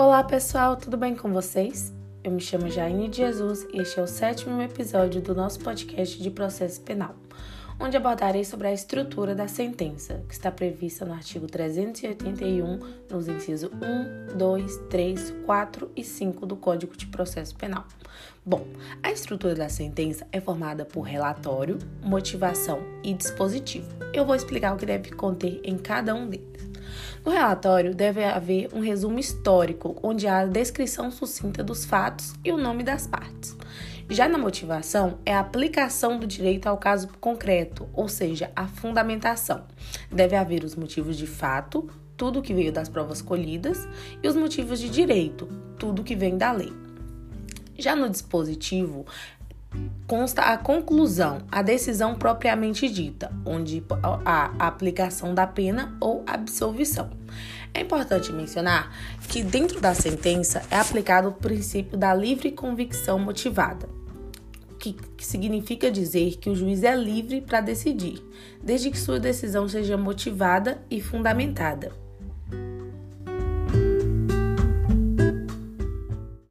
Olá pessoal, tudo bem com vocês? Eu me chamo Jaine de Jesus e este é o sétimo episódio do nosso podcast de processo penal, onde abordarei sobre a estrutura da sentença, que está prevista no artigo 381, nos incisos 1, 2, 3, 4 e 5 do Código de Processo Penal. Bom, a estrutura da sentença é formada por relatório, motivação e dispositivo. Eu vou explicar o que deve conter em cada um deles. No relatório deve haver um resumo histórico, onde há a descrição sucinta dos fatos e o nome das partes. Já na motivação, é a aplicação do direito ao caso concreto, ou seja, a fundamentação. Deve haver os motivos de fato, tudo que veio das provas colhidas, e os motivos de direito, tudo que vem da lei. Já no dispositivo, consta a conclusão, a decisão propriamente dita, onde há a aplicação da pena ou absolvição. É importante mencionar que dentro da sentença é aplicado o princípio da livre convicção motivada, que, que significa dizer que o juiz é livre para decidir, desde que sua decisão seja motivada e fundamentada.